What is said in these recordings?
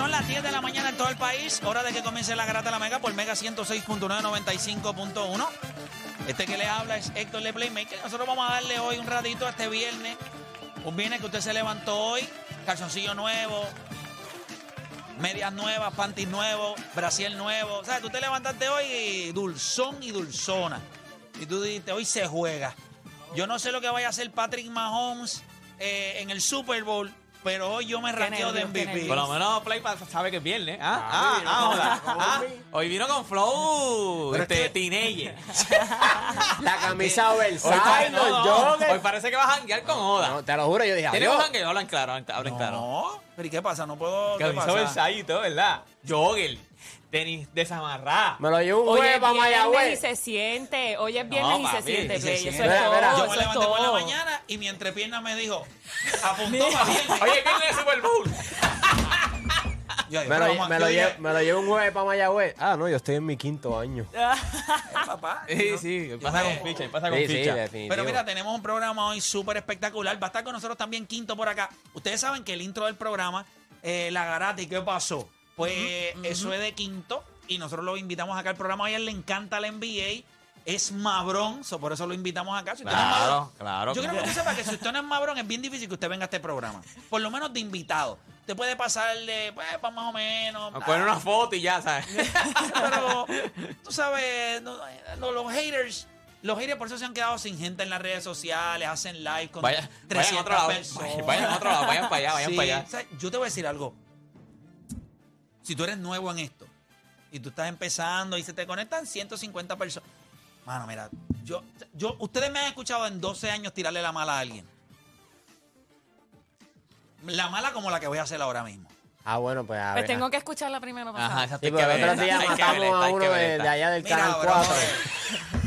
Son las 10 de la mañana en todo el país. Hora de que comience la garata de la Mega por Mega 106.995.1. Este que le habla es Héctor Le Playmaker. Nosotros vamos a darle hoy un ratito a este viernes. Un viernes que usted se levantó hoy. Calzoncillo nuevo. Medias nuevas, panties nuevos, brasiel nuevo. O sea, tú te levantaste hoy y dulzón y dulzona. Y tú dijiste, hoy se juega. Yo no sé lo que vaya a hacer Patrick Mahomes eh, en el Super Bowl, pero hoy yo me ranqueo de MVP. Por lo menos Play sabe que es viernes. Ah, ah, ah, hola. Ah, hoy vino con flow este, que- teenager. La camisa Hoy, oversize, no, no, hoy parece que va a janguear con Oda. No, te lo juro, yo dije, ¿Tiene adiós. jangueo? Hablan claro, hablan claro. No, pero ¿y qué pasa? No puedo. ¿Qué Camisa oversize y todo, ¿verdad? Jogger, tenis desamarrada. Me lo llevo un Hoy jueves es para viernes y Mayagüez. se siente. Hoy es viernes y se siente, se Play. siente. Eso es Mira, todo. mira. Yo me levanté por la mañana y mi entrepierna me dijo, apuntó para viernes. Oye, ¿quién es el Super Bowl? Yo, Me pero lo, me llevo, me lo llevo un jueves para Mayagüez. Ah, no, yo estoy en mi quinto año. "Eh, papá. Sí, sí, pasa con ficha, pasa con Sí, ficha. Pero mira, tenemos un programa hoy súper espectacular. Va a estar con nosotros también Quinto por acá. Ustedes saben que el intro del programa, eh, La Garata, ¿y qué pasó? Pues eso es de Quinto y nosotros lo invitamos acá al programa. A él le encanta la NBA. Es mabrón, so por eso lo invitamos acá. Si usted no Claro, claro. Yo quiero que usted sepa que si usted no es mabrón, es bien difícil que usted venga a este programa. Por lo menos de invitado. Usted puede pasarle, pues, pa' más o menos. Nos ponen una foto y ya, ¿sabes? Pero, tú sabes, no- no, los haters, los haters por eso se han quedado sin gente en las redes sociales, hacen live con Vaya, vayan 300 a otro lado. personas. Vayan, vayan a otro lado, vayan para allá, vayan Sí, para allá. o sea, yo te voy a decir algo. Si tú eres nuevo en esto y tú estás empezando y se te conectan 150 personas. Mano, mira, yo, yo, ustedes me han escuchado en 12 años tirarle la mala a alguien. La mala como la que voy a hacer ahora mismo. Ah, bueno, pues a Pues ver. tengo que escucharla primero Ajá, pasar. exacto. Sí, hay pero que el otro día matamos a uno de, de allá del Mira, Canal 4. brother.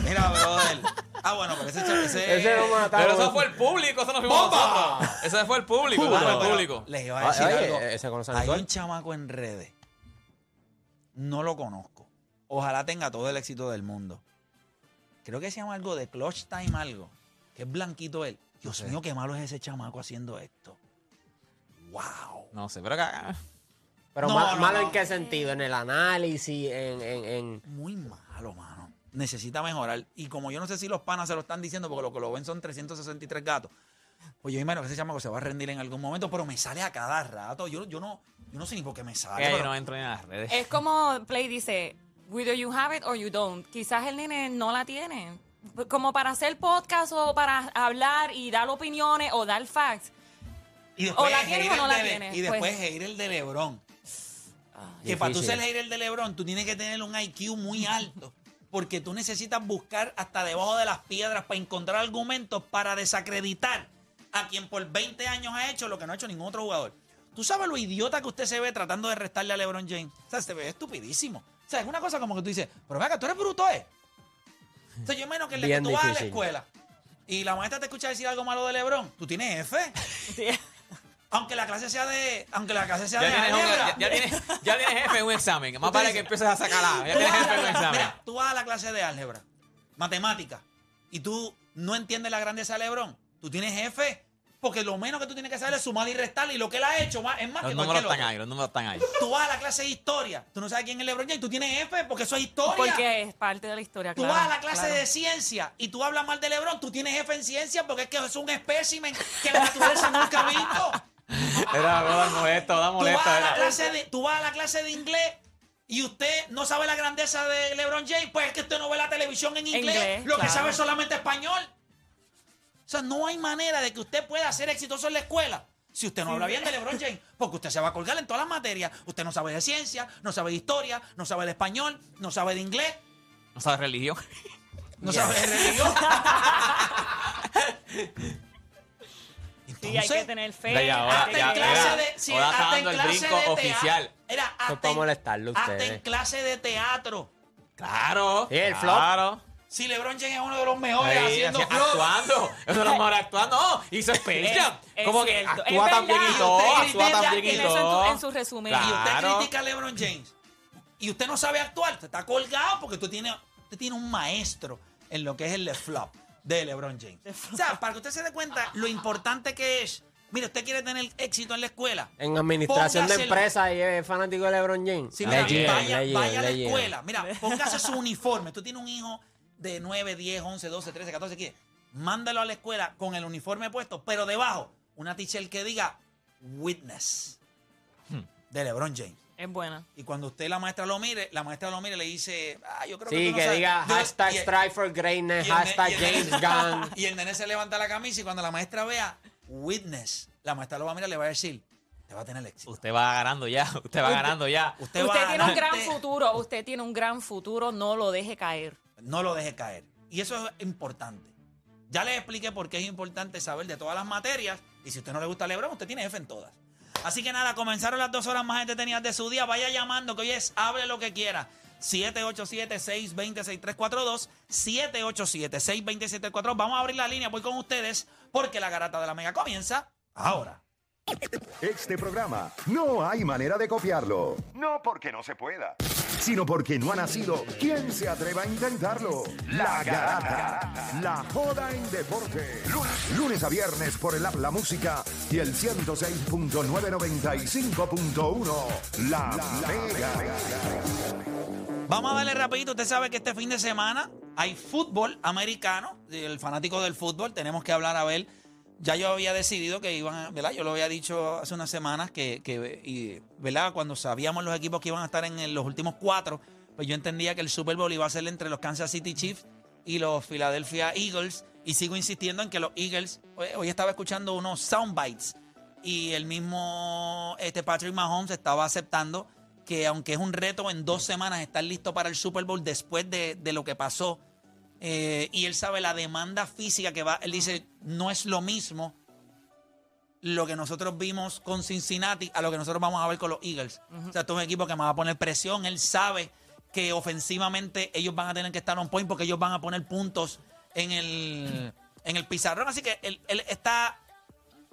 Mira, brother. Ah, bueno, pero ese, ese, Ese no matamos. Pero eso fue el público, eso no fuimos ¡Bomba! nosotros. Eso fue el público, eso fue el público. Les iba a decir Oye, algo. ese Hay un chamaco en redes. No lo conozco. Ojalá tenga todo el éxito del mundo. Creo que se llama algo de Clutch Time algo. Que es blanquito él. Dios mío, qué malo es ese chamaco haciendo esto. Wow. No sé, pero acá. Pero No, ma- no, malo no. en qué sentido, en el análisis, en, en, en- Muy malo, mano. Necesita mejorar. Y como yo no sé si los panas se lo están diciendo, porque lo que lo ven son 363 gatos. Pues yo imagino que ese chamaco se va a rendir en algún momento, pero me sale a cada rato. Yo, yo no, yo no sé ni por qué me sale. Que yo pero- no entro en las redes. Es como Play dice, whether you have it or you don't. Quizás el nene no la tiene. Como para hacer podcast o para hablar y dar opiniones o dar facts. Y después ¿O la el tienes o no la tienes? Y después Pues- hater de LeBron. Que para tú ser hater de LeBron, tú tienes que tener un IQ muy alto. Porque tú necesitas buscar hasta debajo de las piedras para encontrar argumentos para desacreditar a quien por 20 años ha hecho lo que no ha hecho ningún otro jugador. Tú sabes lo idiota que usted se ve tratando de restarle a LeBron James. O sea, se ve estupidísimo. O sea, es una cosa como que tú dices, pero venga, tú eres bruto, ¿eh? O sea, yo menos que el de que tú vas a la escuela y la maestra te escucha decir algo malo de LeBron, tú tienes F. Aunque la clase sea de. Aunque la clase sea Ya de tienes, un- ya, ya tienes, ya tienes en un examen. Más vale que empieces a sacar A. Ya tienes jefe en un examen. Mira, tú vas a la clase de álgebra, matemática, y tú no entiendes la grandeza de Lebron. Tú tienes F, porque lo menos que tú tienes que saber es sumar y restar, y lo que él ha hecho más- es más Los que números están ahí, los números están ahí. Tú vas a la clase de historia, tú no sabes quién es LeBron James, tú tienes F porque eso es historia. Porque es parte de la historia, Tú claro. vas a la clase claro. de ciencia y tú hablas mal de LeBron, tú tienes F en ciencia porque es que es un espécimen que la naturaleza nunca ha visto. Era, da molesto, da Tú vas, molesto. a la clase de, tú vas a la clase de inglés y usted no sabe la grandeza de LeBron James, pues es que usted no ve la televisión en inglés, Inglés, lo que claro. sabe es solamente español. Sea, no hay manera de que usted pueda ser exitoso en la escuela si usted no habla bien de LeBron James, porque usted se va a colgar en todas las materias. Usted no sabe de ciencia, no sabe de historia, no sabe de español, no sabe de inglés, No sabes religión. no sabe de religión. Sí, hay que Entonces, tener fe. Hasta en clase de sí, ahora está hasta en clase brinco de teatro. oficial. Era, hasta en- Hasta en clase de teatro. Claro. Sí, el flop. Claro. Si LeBron James es uno de los mejores Ahí, haciendo así, flow. actuando. Eso no es mejor actuando. No, hizo Space Jam. Es- es Como que actúa Es tan bien y todo. Actúa bien y en, todo. en su resumen. Y usted Claro. critica a LeBron James. Y usted no sabe actuar. Está colgado porque usted tiene, usted tiene un maestro en lo que es el de flop de LeBron James. O sea, para que usted se dé cuenta lo importante que es. Mire, usted quiere tener éxito en la escuela. en administración de empresas y es fanático de LeBron James. Sí, mira, llegan, vaya, vaya a la escuela. Mira, póngase su uniforme. Tú tienes un hijo de 9, 10, 11, 12, 13, 14, 15. Mándalo a la escuela con el uniforme puesto, pero debajo una teacher que diga Witness de LeBron James. Es buena. Y cuando usted la maestra lo mire, la maestra lo mire y le dice, ah, yo creo que Sí, tú no que sabes". diga Yo- hashtag Strive for Greatness, hashtag el James Gunn. Y el nene se levanta la camisa y cuando la maestra vea Witness, la maestra lo va a mirar y le va a decir, te va a tener éxito. Usted va ganando ya. Usted va ganando ya. Usted, tiene un gran futuro. Usted tiene un gran futuro. No lo deje caer. No lo deje caer. Y eso es importante. Ya les expliqué por qué es importante saber de todas las materias. Y si usted no le gusta Lebron, usted tiene F en todas. Así que nada, comenzaron las dos horas más entretenidas de su día. Vaya llamando, que hoy es hable lo que quiera. 787-620-6342. 787-620-6342. Vamos a abrir la línea, voy con ustedes, porque la garata de la mega comienza ahora. Este programa no hay manera de copiarlo. No porque no se pueda, sino porque no ha nacido quien se atreva a intentarlo. La Garata. La joda en deporte. Lunes, a viernes por el app La Música y el 106.995.1. La Mega. Vamos a darle rapidito. Usted sabe que este fin de semana hay fútbol americano. El fanático del fútbol, tenemos que hablar a ver. Ya yo había decidido que iban, ¿verdad? Yo lo había dicho hace unas semanas que, que ¿verdad? Cuando sabíamos los equipos que iban a estar en los últimos cuatro, pues yo entendía que el Super Bowl iba a ser entre los Kansas City Chiefs y los Philadelphia Eagles. Y sigo insistiendo en que los Eagles, hoy, estaba escuchando unos soundbites y el mismo este Patrick Mahomes estaba aceptando que aunque es un reto en dos semanas estar listo para el Super Bowl después de, de lo que pasó, eh, y él sabe la demanda física que va, él dice, no es lo mismo lo que nosotros vimos con Cincinnati a lo que nosotros vamos a ver con los Eagles. O sea, esto es un equipo que me va a poner presión, él sabe que ofensivamente ellos van a tener que estar on point porque ellos van a poner puntos en el, en el pizarrón, así que él, él está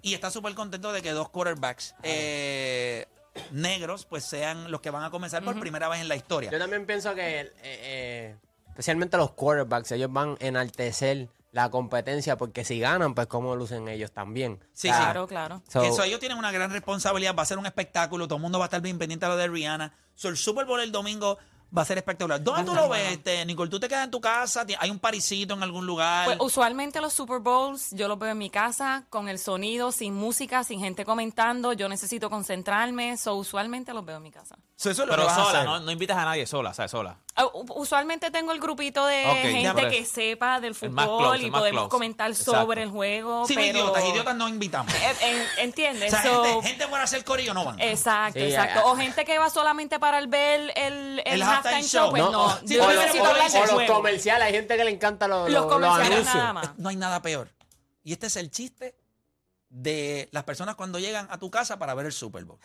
y está súper contento de que dos quarterbacks eh, negros pues sean los que van a comenzar por primera vez en la historia. Yo también pienso que, eh, eh, especialmente los quarterbacks, ellos van a enaltecer la competencia, porque si ganan, pues cómo lucen ellos también. Sí, O sea, Claro, claro. so- Eso, ellos tienen una gran responsabilidad, va a ser un espectáculo, todo el mundo va a estar bien pendiente de lo de Rihanna. So, el Super Bowl el domingo va a ser espectacular. ¿Dónde tú lo ves, este, Nicole? ¿Tú te quedas en tu casa? ¿Ti- ¿Hay un parisito en algún lugar? Pues usualmente los Super Bowls yo los veo en mi casa con el sonido, sin música, sin gente comentando. Yo necesito concentrarme, so usualmente los veo en mi casa. So, eso es lo Pero que vas a sola, hacer. no, no invitas a nadie sola, ¿sabes? Sola. Ah, Usualmente tengo el grupito de Ok, gente ya, que pues. sepa del El más fútbol close, y más podemos close. comentar Exacto. sobre el juego. Sí, pero... idiotas, idiotas no invitamos. Eh, en- O ¿Entiendes? sea, So- gente, gente para hacer corillo no van. Exacto, Sí, exacto. ah, O gente que va solamente para el ver el, el, El halftime halftime show, show. pues No, no. o- Sí, yo o o, los- necesito o hablar los- del los juego. comerciales, hay gente que le encanta los, Los los- comerciales anuncios. nada más. No hay nada peor. Y este es el chiste de las personas cuando llegan a tu casa para ver el Super Bowl.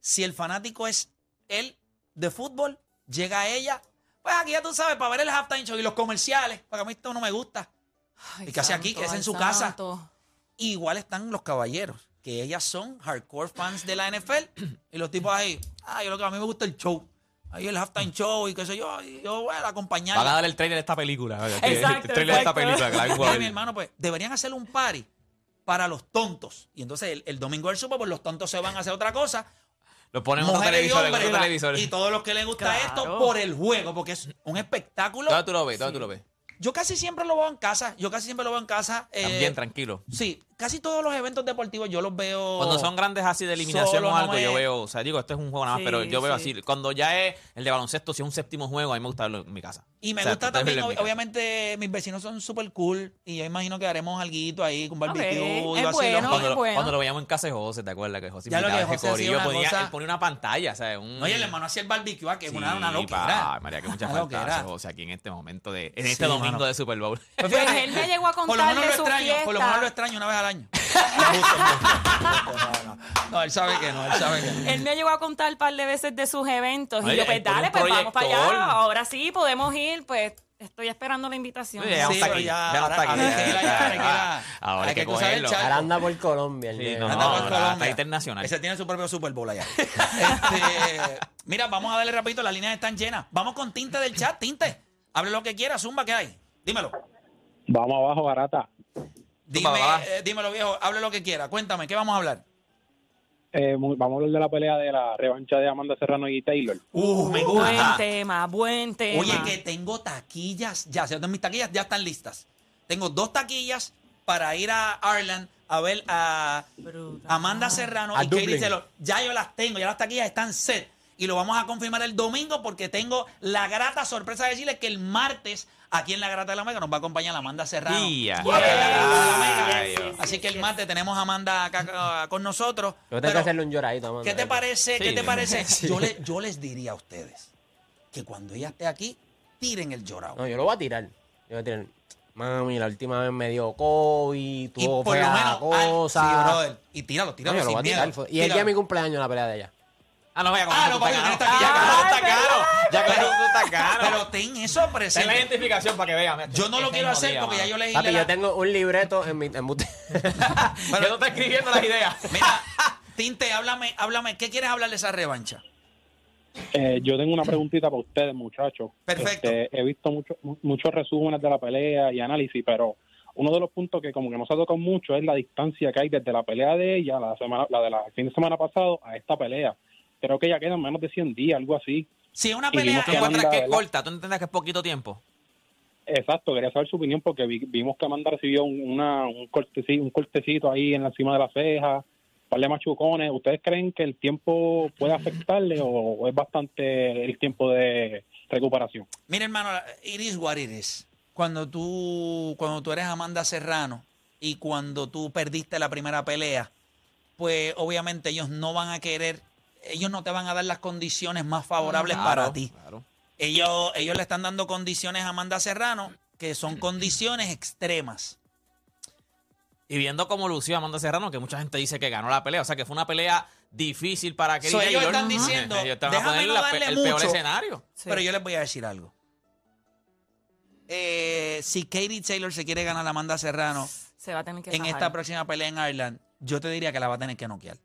Si el fanático es él de fútbol, llega a ella, pues aquí ya tú sabes, para ver el halftime show y los comerciales, porque a mí esto no me gusta. Ay, ¿Y qué hace aquí? ¿Qué hace en ay, su casa? Igual están los caballeros, que ellas son hardcore fans de la NFL y los tipos ahí, ah, yo lo que a mí me gusta el show. Ahí el halftime show y qué sé yo, y yo voy a acompañar. Van a dar el trailer de esta película. Exacto, el trailer de esta película. que la vengo a Mira, ver. mi hermano, pues deberían hacer un party para los tontos. Y entonces el, el domingo del Super Bowl los tontos se van a hacer otra cosa. Lo ponen en unos Mujeres y todos los que les gusta Claro. esto por el juego, porque es un espectáculo. ¿Dónde tú lo ves? ¿Dónde tú lo ves? Yo casi siempre lo veo en casa. Yo casi siempre lo veo en casa. eh, También tranquilo. Sí, casi todos los eventos deportivos yo los veo. Cuando son grandes así de eliminación Solo o no algo, me- yo veo, o sea, digo, esto es un juego nada más, Sí, pero yo veo sí. así. Cuando ya es el de baloncesto, si es un séptimo juego, a mí me gusta verlo en mi casa. Y me O sea, gusta también, ob- obviamente, mis vecinos son súper cool. Y yo imagino que haremos algo ahí con barbecue. Ok, y es vacilón. bueno, Cuando, es lo, bueno. cuando lo veíamos en casa de José, ¿te acuerdas que José Ya lo invitaba que a ese José hacía corillo? una ponía, cosa- él ponía una pantalla, ¿sabes? Un, y el hermano hacía el barbecue, ah, que es una, Sí, una loquera. pa, María, que mucha falta José aquí en este momento de, en Sí, este domingo de Super Bowl. Pues él me llegó a por lo contar menos de lo su extraño, por lo menos lo fiesta. extraño una vez al año. no, no, no, él sabe que no, él sabe que no. Él me llegó a contar un par de veces de sus eventos. Oye, y yo, pues dale, un pues vamos para proyector. allá. Ahora sí, podemos ir. Pues estoy esperando la invitación. Sí, está pero aquí, ya, ahora- está aquí. ahora hay que ir allá, hay que ir Ahora hay hay que que cruzar el cogerlo. charco. Ahora anda por Colombia. el Sí, nene. no, Anda por ahora Colombia. está internacional. Ese tiene su propio Super Bowl allá. Este, mira, vamos a darle rapidito, las líneas están llenas. Vamos con Tinte del chat, Tinte. Hable lo que quiera, Zumba, ¿qué hay? Dímelo. Vamos abajo, barata. Dime, eh, dímelo, viejo, hable lo que quiera. Cuéntame, ¿qué vamos a hablar? Eh, vamos a hablar de la pelea de la revancha de Amanda Serrano y Taylor. Uh, me Buen gusta. tema, buen tema. Oye, que tengo taquillas ya. ¿cierto? Mis taquillas ya están listas. Tengo dos taquillas para ir a Ireland a ver a Brutal. Amanda Serrano A y Katie. Taylor. Ya yo las tengo, ya las taquillas están set. Y lo vamos a confirmar el domingo porque tengo la grata sorpresa de decirles que el martes aquí en la Grata de la Mega nos va a acompañar Amanda Serrano. Dios. Así que el martes tenemos a Amanda acá con nosotros. Yo tengo Pero, que hacerle un lloradito, Amanda. ¿Qué te parece? ¿Qué te parece? Yo, le- yo les diría a ustedes que cuando ella esté aquí, tiren el llorado. No, yo lo voy a tirar. Yo voy a tirar. Mami, la última vez me dio COVID, y tuvo fea ay, cosa. sí, brother. Y tíralo, No, tíralo lo sin voy a miedo. Y el día de mi cumpleaños la pelea de ella. Ah, no, vaya, Ah, no, tú papi, está Ya con eso está caro. Ya Pero- eso está caro. Pero ten eso Ten la presente. identificación para que vean. Yo no lo ese quiero hacer día, porque ya yo leí Papi, la- yo tengo un libreto en mi. En mi- Yo no estoy escribiendo las ideas. Mira, Tinte, háblame, háblame. ¿Qué quieres hablar de esa revancha? Eh, yo tengo una preguntita para ustedes, muchachos. Perfecto. Este, he visto mucho- mu- muchos resúmenes de la pelea y análisis, pero uno de los puntos que como que no se ha tocado mucho es la distancia que hay desde la pelea de ella, la semana, la de la fin de semana pasado, a esta pelea. Creo que ya quedan menos de 100 días, algo así. Si es una pelea. vimos ¿Tú que encuentras Amanda, que es corta? ¿Tú entiendes que es poquito tiempo? Exacto, quería saber su opinión porque vi- vimos que Amanda recibió un, una, un, cortecito, un cortecito ahí en la cima de la ceja, un par de machucones. ¿Ustedes creen que el tiempo puede afectarle o, es bastante el tiempo de recuperación? Mira, hermano, it is what it is. Cuando tú, cuando tú eres Amanda Serrano y cuando tú perdiste la primera pelea, pues obviamente ellos no van a querer, ellos no te van a dar las condiciones más favorables para ti. Claro. Ellos, ellos le están dando condiciones a Amanda Serrano que son condiciones extremas. Y viendo cómo lució Amanda Serrano, que mucha gente dice que ganó la pelea, o sea que fue una pelea difícil para Katie So, ellos están diciendo, ellos te van a déjame poner la el peor escenario. Sí. Pero yo les voy a decir algo. Eh, si Katie Taylor se quiere ganar a Amanda Serrano Se va a tener que en esta próxima pelea en Ireland, yo te diría que la va a tener que noquear.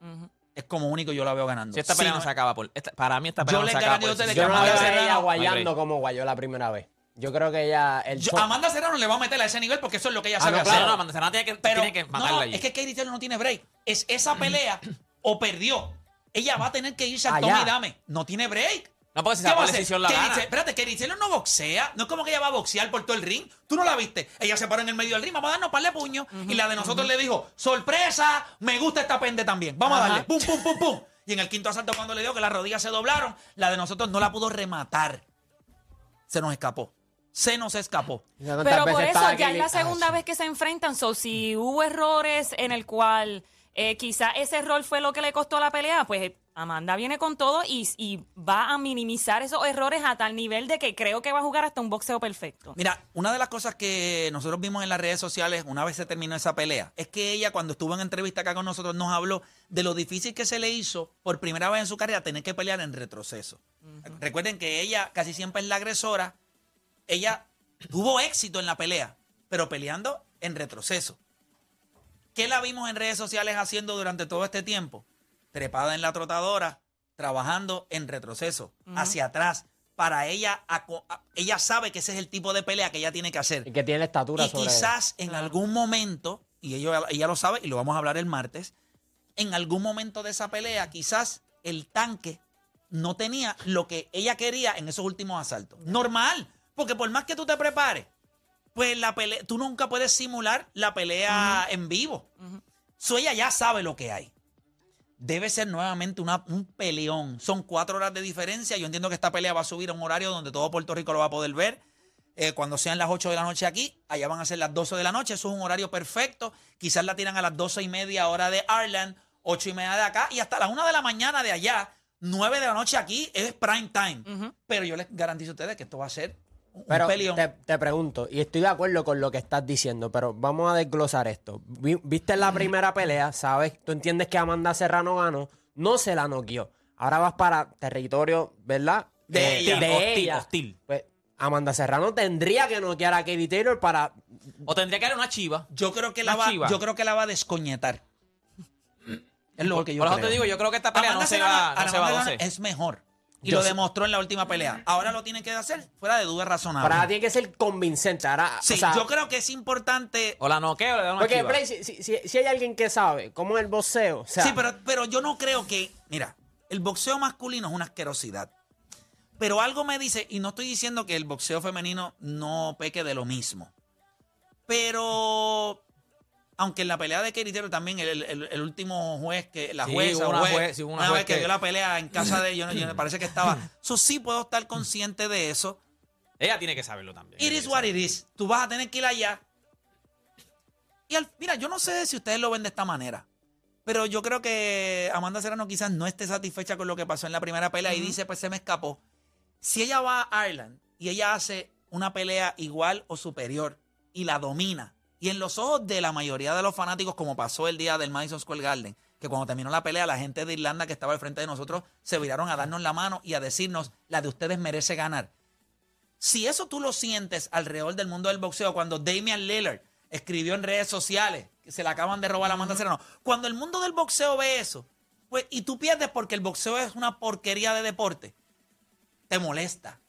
Ujú. Es como único yo la veo ganando. Si esta pelea no- no se acaba por. esta- para mí, esta pelea Yo no le se acaba por. decisión. Yo no la veo a ella guayando como guayó la primera vez. Yo creo que ella. El Yo- Amanda Serrano le va a meter a ese nivel porque eso es lo que ella Ah, sabe no, hacer. Claro, no, Amanda Serrano tiene que, Pero tiene que no, matarla no, allí. es que Katie Taylor no tiene break. Es esa pelea o perdió. Ella va a tener que irse al Allá. Tommy Dame. No tiene break. No, porque si ¿Qué se va a por hacer? decisión la gana. Taylor- Espérate, Katie Taylor no boxea. No es como que ella va a boxear por todo el ring. Tú no la viste. Ella se paró en el medio del ring. Vamos a darnos par de puños. y la de nosotros le dijo, sorpresa, me gusta esta pende también. Vamos a darle. Pum, pum, pum, pum. Y en el quinto asalto cuando le dio que las rodillas se doblaron, la de nosotros no la pudo rematar. Se nos escapó. Se nos escapó. ¿Cuántas Pero por eso ya es la Ah, segunda vez que se enfrentan. So, si hubo errores en el cual eh, quizá ese error fue lo que le costó la pelea, pues Amanda viene con todo y, y va a minimizar esos errores a tal nivel de que creo que va a jugar hasta un boxeo perfecto. Mira, una de las cosas que nosotros vimos en las redes sociales una vez se terminó esa pelea es que ella cuando estuvo en entrevista acá con nosotros nos habló de lo difícil que se le hizo por primera vez en su carrera tener que pelear en retroceso. Recuerden que ella casi siempre es la agresora. Ella tuvo éxito en la pelea, pero peleando en retroceso. ¿Qué la vimos en redes sociales haciendo durante todo este tiempo? Trepada en la trotadora, trabajando en retroceso, hacia atrás. Para ella, ella sabe que ese es el tipo de pelea que ella tiene que hacer. Y que tiene la estatura Y sobre quizás en algún momento, y ella, ella lo sabe y lo vamos a hablar el martes, en algún momento de esa pelea, quizás el tanque no tenía lo que ella quería en esos últimos asaltos. Normal, porque por más que tú te prepares, pues la pelea, tú nunca puedes simular la pelea en vivo. So ella ya sabe lo que hay. Debe ser nuevamente una- un peleón. Son cuatro horas de diferencia. Yo entiendo que esta pelea va a subir a un horario donde todo Puerto Rico lo va a poder ver. Eh, cuando sean las 8 de la noche aquí, allá van a ser las 12 de la noche. Eso es un horario perfecto. Quizás la tiran a las 12 y media hora de Ireland, 8 y media de acá, y hasta las 1 de la mañana de allá, 9 de la noche aquí, es prime time. Pero yo les garantizo a ustedes que esto va a ser Pero te, te pregunto, y estoy de acuerdo con lo que estás diciendo, pero vamos a desglosar esto. Vi- Viste la primera pelea, sabes, tú entiendes que Amanda Serrano ganó, no se la noqueó. Ahora vas para territorio, ¿verdad? De Eh, ella, de hostil, ella. hostil. Pues, Amanda Serrano tendría que noquear a Katie Taylor para. O tendría que haber una chiva. Yo creo que la Una va, chiva. yo creo que la va a descoñetar. Es lo que yo Por eso creo. te digo, yo creo que esta pelea Amanda no se Serrano- va, no se Amanda va a Serrano 12. es mejor. Y Yo lo sé. demostró en la última pelea. Ahora lo tiene que hacer fuera de duda razonable. Para tiene que ser convincente. Ahora, Sí, o sea, yo creo que es importante. O la noqueo le da una Porque. Play, si, si- si- si hay alguien que sabe cómo es el boxeo, o sea, sí, pero, pero yo no creo que. Mira, el boxeo masculino es una asquerosidad. Pero algo me dice, y no estoy diciendo que el boxeo femenino no peque de lo mismo. Pero. Aunque en la pelea de Taylor también, el, el- el último juez, que la Sí, jueza, una juez, juez- sí, hubo una una juez vez que que- dio la pelea en casa de ellos, yo, me parece que estaba. Eso sí puedo estar consciente de eso. Ella tiene que saberlo también. It is what it is. Tú vas a tener que ir allá. Y al, mira, yo no sé si ustedes lo ven de esta manera. Pero yo creo que Amanda Serrano quizás no esté satisfecha con lo que pasó en la primera pelea y dice, pues se me escapó. Si ella va a Ireland y ella hace una pelea igual o superior y la domina, y en los ojos de la mayoría de los fanáticos, como pasó el día del Madison Square Garden, que cuando terminó la pelea, la gente de Irlanda que estaba al frente de nosotros se viraron a darnos la mano y a decirnos, la de ustedes merece ganar. Si eso tú lo sientes alrededor del mundo del boxeo, cuando Damian Lillard escribió en redes sociales que se le acaban de robar a Amanda Serrano, cuando el mundo del boxeo ve eso, pues, y tú pierdes porque el boxeo es una porquería de deporte, te molesta.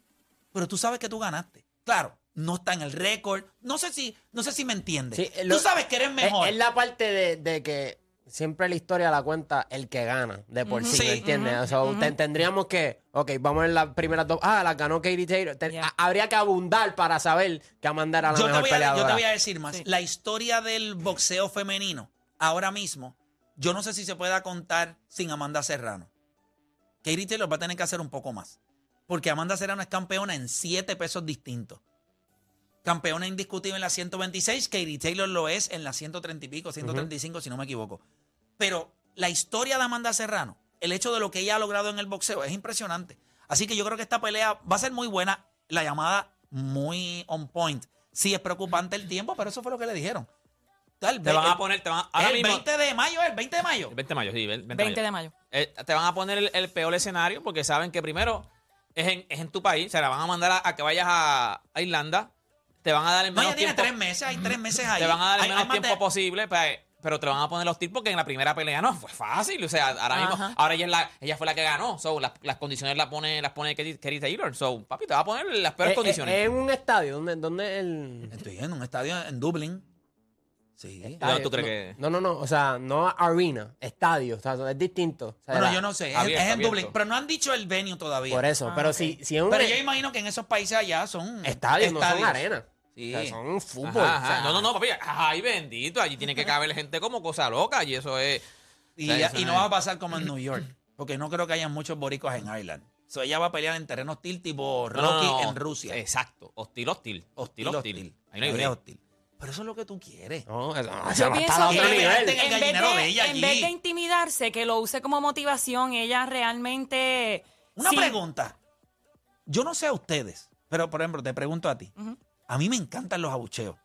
Pero tú sabes que tú ganaste. Claro, no está en el récord. No sé si, no sé si me entiendes. Sí, lo- tú sabes que eres mejor. Es, es la parte de, de que siempre la historia la cuenta el que gana, de por sí, Sí. ¿me entiendes? O sea, te- tendríamos que, ok, vamos en las primeras dos. Ah, la ganó Katie Taylor. Te- Yeah. a- habría que abundar para saber que Amanda era la yo, te mejor voy a, yo te voy a decir más. Sí. La historia del boxeo femenino, ahora mismo, yo no sé si se pueda contar sin Amanda Serrano. Katie Taylor va a tener que hacer un poco más. Porque Amanda Serrano es campeona en siete pesos distintos. Campeona indiscutible en la 126, Katie Taylor lo es en la 130 y pico, 135, si no me equivoco. Pero la historia de Amanda Serrano, el hecho de lo que ella ha logrado en el boxeo es impresionante. Así que yo creo que esta pelea va a ser muy buena. La llamada muy on point. Sí, es preocupante el tiempo, pero eso fue lo que le dijeron. Tal, Te van el- a poner, te van, ahora el mismo, 20 de mayo, el 20 de mayo. el 20 de mayo, sí, el 20 de 20 mayo. de mayo. Eh, te van a poner el, el peor escenario porque saben que primero es en, es en tu país, o sea, la van a mandar a, a que vayas a, a Irlanda, te van a dar el No, menos ya tiene tiempo, tres meses, hay tres meses ahí. te van a dar el Hay- menos hay tiempo de- posible para, pero te van a poner hostil porque en la primera pelea no, fue fácil. O sea, ahora mismo, Ajá. ahora ella, es la, ella fue la que ganó. So, las, las condiciones las pone, las pone Katie, Katie Taylor. So, papi, te va a poner las peores Eh, eh, condiciones. Es en un estadio donde, donde el. Estoy en un estadio en Dublín. Sí. ¿Dónde tú no, crees que- No, no, no. O sea, no arena, estadio. O sea, es distinto. O sea, Bueno, la- yo no sé. Es, Abierto, es en. Dublín. Pero no han dicho el venue todavía. Por eso. Ah, pero si, si es un Pero yo imagino que en esos países allá son estadio, no son estadios. Sí. O sea, son fútbol. Ajá, o sea, ajá. No, no, no, papi. Ay, bendito. Allí tiene que caber gente como cosa loca. Y eso es. Y, O sea, eso y no es- va a pasar como en New York. Porque no creo que haya muchos boricos en Ireland. So, ella va a pelear en terreno hostil tipo No, no, Rocky no. en Rusia. Exacto. Hostil, hostil. Hostil, hostil. Ahí no hay hostil. Pero eso es lo que tú quieres. No, eso, Yo pienso a que nivel. en vez, de, de ella en allí. vez de intimidarse, que lo use como motivación, ella realmente... Una sí, pregunta. Yo no sé a ustedes, pero por ejemplo, te pregunto a ti. Ujú. A mí me encantan los abucheos.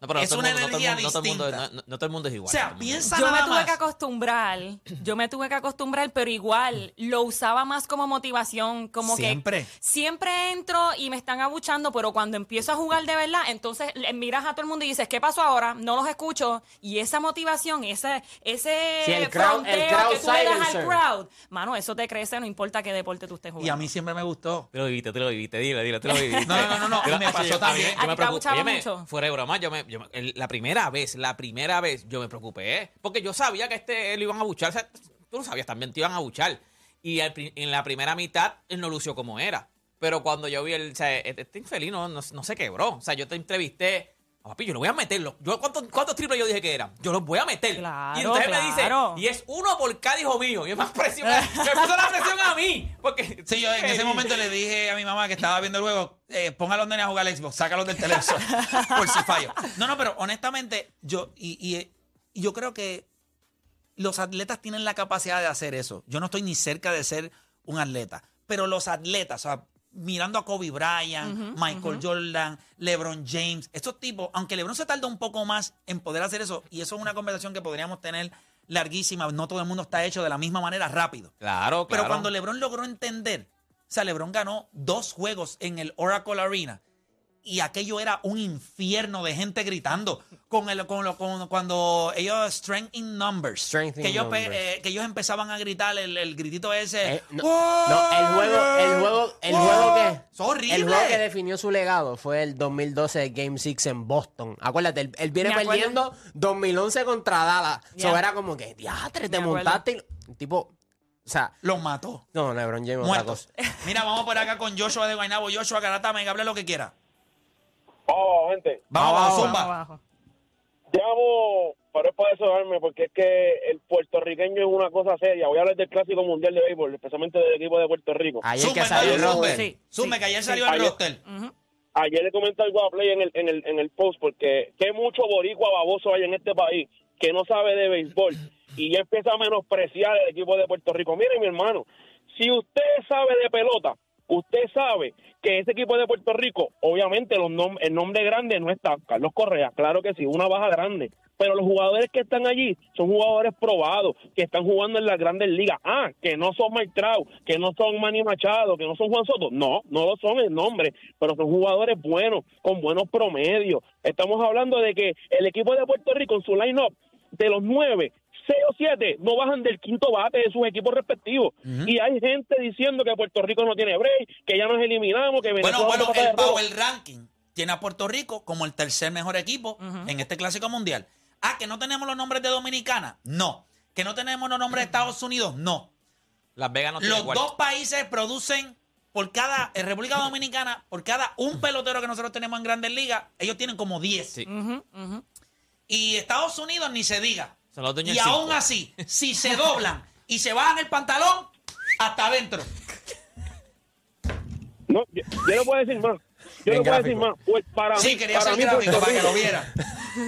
No, pero no Es todo el una mundo- no el energía no todo mundo- distinta. no- todo el mundo es igual. O sea, piensa Yo me tuve más. que acostumbrar, yo me tuve que acostumbrar, pero igual lo usaba más como motivación, como Siempre. que siempre entro y me están abuchando, pero cuando empiezo a jugar de verdad, entonces miras a todo el mundo y dices, ¿qué pasó ahora? No los escucho. Y esa motivación, ese, ese Sí, el crowd- el crowd que tú le das al crowd, mano, eso te crece, no importa qué deporte tú estés jugando. Y a mí siempre me gustó. Te lo viviste, te lo viviste, dile, dile, te lo viviste. No, no, no, no, me Yo- pasó también. yo ¿A ti me mucho? Fuera de broma, yo me, la primera vez, la primera vez, yo me preocupé. Porque yo sabía que este lo iban a buchar. O sea, tú lo sabías también, te iban a buchar. Y en la primera mitad, él no lució como era. Pero cuando yo vi el. O sea, este este infeliz no, no, no se quebró. O sea, yo te entrevisté. "Ah, Papi, yo lo voy a meterlo. Yo, ¿cuántos, ¿Cuántos triples yo dije que eran? Yo los voy a meter. Claro, y entonces me dice, y es uno por cada hijo mío. Y es más presión. me puso la presión a mí. Porque Sí, yo en ese momento le dije a mi mamá que estaba viendo el juego, eh, ponga a los nenes a jugar al Xbox, sácalos del televisor, por si fallo. No, no, pero honestamente, yo, y, y- y yo creo que los atletas tienen la capacidad de hacer eso. Yo no estoy ni cerca de ser un atleta, pero los atletas, o sea, mirando a Kobe Bryant, Michael Jordan, LeBron James, estos tipos, aunque LeBron se tarda un poco más en poder hacer eso, y eso es una conversación que podríamos tener larguísima, no todo el mundo está hecho de la misma manera rápido. Claro, claro. Pero cuando LeBron logró entender, o sea, LeBron ganó dos juegos en el Oracle Arena y aquello era un infierno de gente gritando con el con lo con- cuando ellos strength in numbers Strength in que ellos numbers. eh, que ellos empezaban a gritar el, el gritito ese Eh, no, no, el juego, el juego, el juego que. Horrible. El juego que definió su legado fue el 2012 Game 6 en Boston. Acuérdate, él, él viene perdiendo 2011 contra Dallas. Eso era como que, diatre, te montaste. y- tipo, o sea, los mató no, LeBron James otra muertos cosa. mira vamos por acá con Joshua de Guaynabo Joshua Garata me hable lo que quiera Oh, gente, vamos Vamos, abajo, vamos. zumba abajo. llamo, pero es para desahogarme, porque es que el puertorriqueño es una cosa seria. Voy a hablar del Clásico Mundial de Béisbol, especialmente del equipo de Puerto Rico. Ayer que salió el roster. Sí, Sume sí, que ayer sí. salió el Ayer- roster. Ayer le comenté algo a Play en el, en el, en el post, porque qué mucho boricua baboso hay en este país que no sabe de béisbol y ya empieza a menospreciar el equipo de Puerto Rico. Mire, mi hermano, si usted sabe de pelota, usted sabe que ese equipo de Puerto Rico, obviamente los nom- el nombre grande no está Carlos Correa, claro que sí, una baja grande, pero los jugadores que están allí son jugadores probados, que están jugando en las grandes ligas. Ah, que no son Mike que no son Manny Machado, que no son Juan Soto. No, no lo son el nombre, pero son jugadores buenos, con buenos promedios. Estamos hablando de que el equipo de Puerto Rico en su line-up, de los nueve, seis o siete no bajan del quinto bate de sus equipos respectivos. Y hay gente diciendo que Puerto Rico no tiene break, que ya nos eliminamos, que Bueno, Venezuela bueno, no pasa de el. Power Ranking tiene a Puerto Rico como el tercer mejor equipo en este clásico mundial. Ah, que no tenemos los nombres de Dominicana. No. Que no tenemos los nombres de Estados Unidos. No. Las Vegas no tienen Los cuarto. dos países producen por cada, en República Dominicana, por cada un pelotero que nosotros tenemos en Grandes Ligas, ellos tienen como 10. Sí. Ujú, ujú. Y Estados Unidos ni se diga. Son los dueños Y del aún cinco. así, si se doblan y se bajan el pantalón, hasta adentro. No, yo, yo no puedo decir más. Yo Bien no puedo decir gráfico. más. Pues para Sí, mí, quería para hacer mí gráfico Puerto para que Rico- lo viera.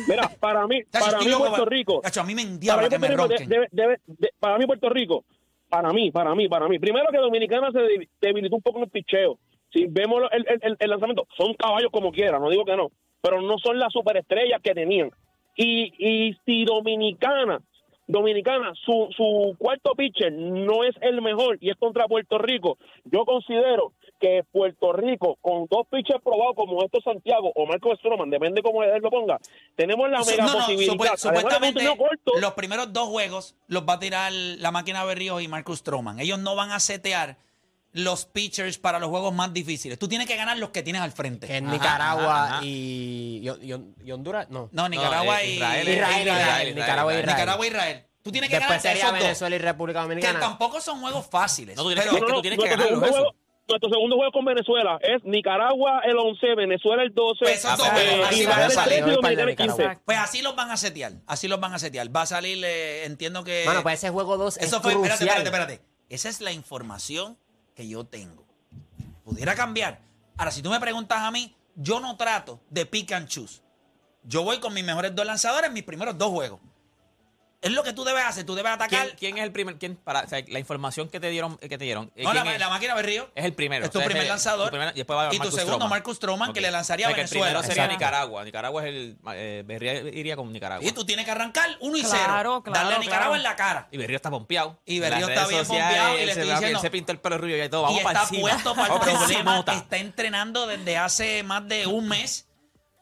Mira, para mí, Tacho, para estoy mí loco Puerto Rico. Tacho, a mí me Para endiabla mí, que me Puerto Rico ronquen. debe- debe- de- para mí Puerto Rico, para mí, para mí, para mí. Primero que Dominicana se debi- debilitó un poco en el picheo. Si vemos lo- el, el- el- el lanzamiento, son caballos como quiera, no digo que no, pero no son las superestrellas que tenían. Y, y si Dominicana, Dominicana, su, su cuarto pitcher no es el mejor y es contra Puerto Rico, yo considero que Puerto Rico, con dos pitchers probados como estos Santiago o Marco Stroman, depende cómo él lo ponga, tenemos la mega no, no, posibilidad. Además, corto, los primeros dos juegos los va a tirar la máquina Berríos y Marcus Stroman. Ellos no van a setear los pitchers para los juegos más difíciles. Tú tienes que ganar los que tienes al frente. Que es Ajá, Nicaragua ajá, ajá. Y, y, y- y Honduras, no. No, Nicaragua eh, y Israel, Israel, Israel, Nicaragua y Israel. Nicaragua e Israel. Tú tienes que Después ganar esos dos, Venezuela y República que Dominicana. tampoco son juegos fáciles. No, tú tienes pero- que- no, no, tú tienes que nuestro, segundo eso. juego, nuestro segundo juego con Venezuela es Nicaragua el 11, Venezuela el 12, Pues dos eh, así van a salir. 13 y Hoy para el de Dominicana el 15. Nicaragua. Pues así los van a setear. Así los van a setear. Va a salir, eh, entiendo que. Bueno, pues ese juego 2 es fue, crucial. espérate, espérate, espérate. Esa es la información que yo tengo. Pudiera cambiar. Ahora, si tú me preguntas a mí, yo no trato de pick and choose. Yo voy con mis mejores dos lanzadores en mis primeros dos juegos. Es lo que tú debes hacer. Tú debes atacar. ¿Quién, quién es el primer? ¿Quién para, o sea, la información que te dieron? Que te dieron eh, No, la, la máquina Berrío. Es el primero. Es tu o sea, primer el- lanzador. tu primer- y después va Y tu Marcus segundo, Stroman. Marcus Stroman, que le lanzaría O a sea, que Venezuela. El primero sería Exacto. Nicaragua. Nicaragua es el. Eh, Berría iría con Nicaragua. Y tú tienes que arrancar uno y Claro, cero. claro, Darle a Nicaragua claro. en la cara. Y Berrío está pompeado. Y Berrío está bien pompeado y le él estoy se diciendo- pintó el pelo rubio y todo. Vamos y para está encima. puesto para el problema. Está entrenando desde hace más de un mes.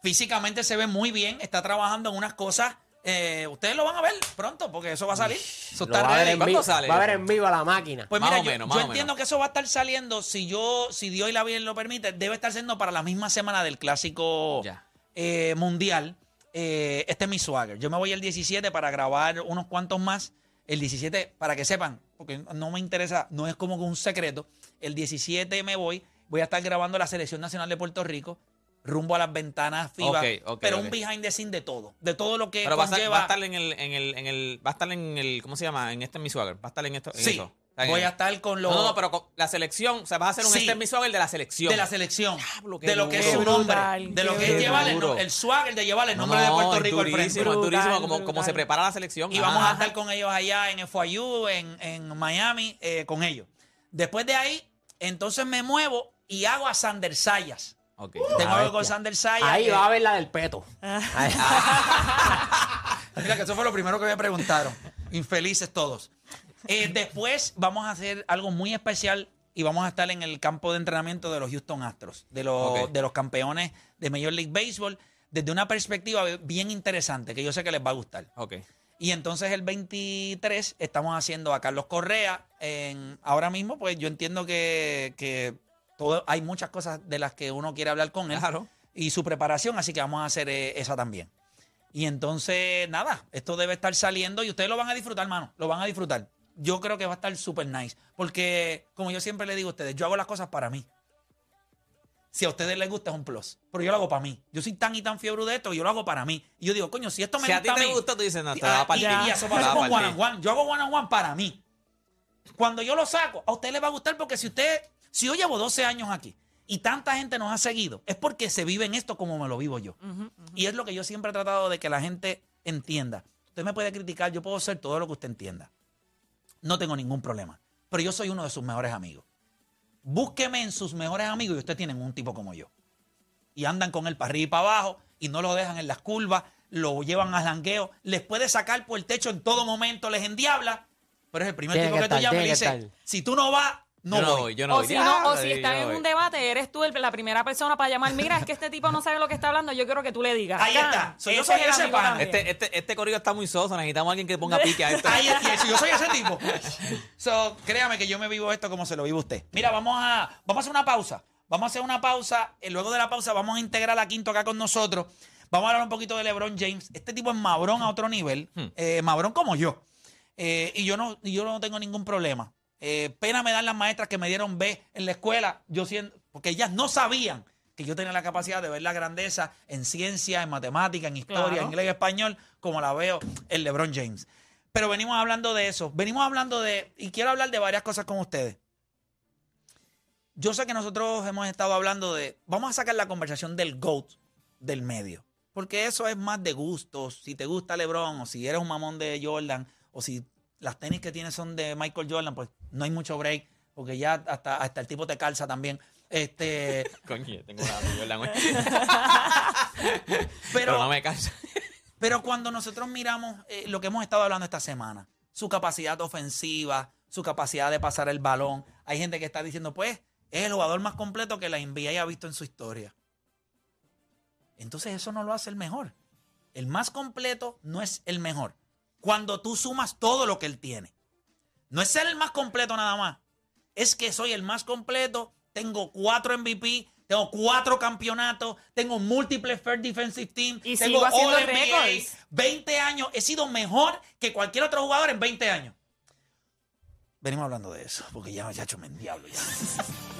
Físicamente se ve muy bien. Está trabajando en unas cosas. Eh, ustedes lo van a ver pronto porque eso va a salir. Eso está va a ver en ¿Cuándo vivo, sale Va a ver eso? en vivo la máquina. Pues Más mira, o yo, menos, yo más o entiendo menos. que eso va a estar saliendo, si yo, si Dios y la Virgen lo permite, debe estar siendo para la misma semana del clásico Ya. eh, mundial. Eh, este es mi swagger. Yo me voy el 17 para grabar unos cuantos más. El 17, para que sepan, porque no me interesa, no es como que un secreto. El 17 me voy, voy a estar grabando la Selección Nacional de Puerto Rico, rumbo a las ventanas FIBA, Ok, ok, pero un behind the scene de todo, de todo lo que Pero va a, estar, conlleva. va a estar en el, en el, en el, va a estar en el, ¿cómo se llama? En este Mi Swagger. Va a estar en esto. en sí, eso. Voy a estar con los No, no, pero con la selección, o sea, vas a hacer un Sí. este Mi Swagger de la selección. de la selección, Diablo, de lo que es su nombre, brutal, de lo que es llevar el, el swagger de llevar el No, nombre de Puerto es Rico al frente. es durísimo, Brutal, como, como se brutal. prepara la selección. Y vamos a estar con ellos allá en FIU, en, en Miami, eh, con ellos. Después de ahí, entonces me muevo y hago a Sander Sayas. Ok. Tengo Ah, algo con. Sander Sayas. Ahí que- va a ver la del peto. Ahí. Mira, que eso fue lo primero que me preguntaron. Infelices todos. Eh, después vamos a hacer algo muy especial y vamos a estar en el campo de entrenamiento de los Houston Astros, de los, Ok. de los campeones de Major League Baseball, desde una perspectiva bien interesante que yo sé que les va a gustar. Ok. Y entonces el 23 estamos haciendo a Carlos Correa. En, ahora mismo, pues yo entiendo que, que todo, hay muchas cosas de las que uno quiere hablar con él. Claro. Y su preparación, así que vamos a hacer eh, esa también. Y entonces, nada, esto debe estar saliendo y ustedes lo van a disfrutar, hermano. Lo van a disfrutar. Yo creo que va a estar súper nice. Porque, como yo siempre le digo a ustedes, yo hago las cosas para mí. Si a ustedes les gusta es un plus. Pero yo lo hago para mí. Yo soy tan y tan fiebre de esto, yo lo hago para mí. Y yo digo, coño, si esto me Si a gusta ti te mí, gusta, tú dices, no, te va a y- partir. y eso pasa a con one on one. Yo hago one on one para mí. Cuando yo lo saco, a usted le va a gustar porque si usted, si yo llevo 12 años aquí y tanta gente nos ha seguido, es porque se vive en esto como me lo vivo yo. Y es lo que yo siempre he tratado de que la gente entienda. Usted me puede criticar, yo puedo ser todo lo que usted entienda. No tengo ningún problema. Pero yo soy uno de sus mejores amigos. Búsqueme en sus mejores amigos y usted tiene un tipo como yo. Y andan con él para arriba y para abajo y no lo dejan en las curvas, lo llevan al jangueo, les puede sacar por el techo en todo momento, les endiabla. Pero es el primer Tiene tipo que que, tú llamas y le dices, si tú no vas, no yo no voy. voy, yo no o voy. si, no, o si están yo en no un voy. debate, eres tú el- la primera persona para llamar. Mira, es que este tipo no sabe lo que está hablando. Yo quiero que tú le digas. Ahí está. So, yo soy es el ese amigo pana. también. Este, este, este corrido está muy soso. Necesitamos a alguien que ponga pique a esto. Ahí es, y eso, yo soy ese tipo. So, créame que yo me vivo esto como se lo vive usted. Mira, vamos a, vamos a hacer una pausa. Vamos a hacer una pausa. y luego de la pausa vamos a integrar a Quinto acá con nosotros. Vamos a hablar un poquito de LeBron James. Este tipo es mabrón a otro nivel. eh, mabrón como yo. Eh, y yo no, y yo no tengo ningún problema. Eh, pena me dan las maestras que me dieron B en la escuela, yo siendo, porque ellas no sabían que yo tenía la capacidad de ver la grandeza en ciencia, en matemática, en historia, Claro. en inglés y español, como la veo en LeBron James. Pero venimos hablando de eso, venimos hablando de, y quiero hablar de varias cosas con ustedes. Yo sé que nosotros hemos estado hablando de, vamos a sacar la conversación del GOAT del medio, porque eso es más de gustos, si te gusta LeBron o si eres un mamón de Jordan o si las tenis que tienes son de Michael Jordan, pues no hay mucho break, porque ya hasta, hasta el tipo te calza también. Este, Coño, tengo una Jordan, güey. pero, Pero no me canso. Pero cuando nosotros miramos eh, lo que hemos estado hablando esta semana, su capacidad ofensiva, su capacidad de pasar el balón, hay gente que está diciendo, pues, es el jugador más completo que la NBA haya visto en su historia. Entonces eso no lo hace el mejor. El más completo no es el mejor. Cuando tú sumas todo lo que él tiene. No es ser el más completo nada más. Es que soy el más completo. Tengo cuatro MVP. Tengo cuatro campeonatos. Tengo múltiples Fair Defensive Team. Y tengo sigo haciendo All-NBA, récords. 20 años. He sido mejor que cualquier otro jugador en 20 años. Venimos hablando de eso, porque ya, ya hecho me diablo ya.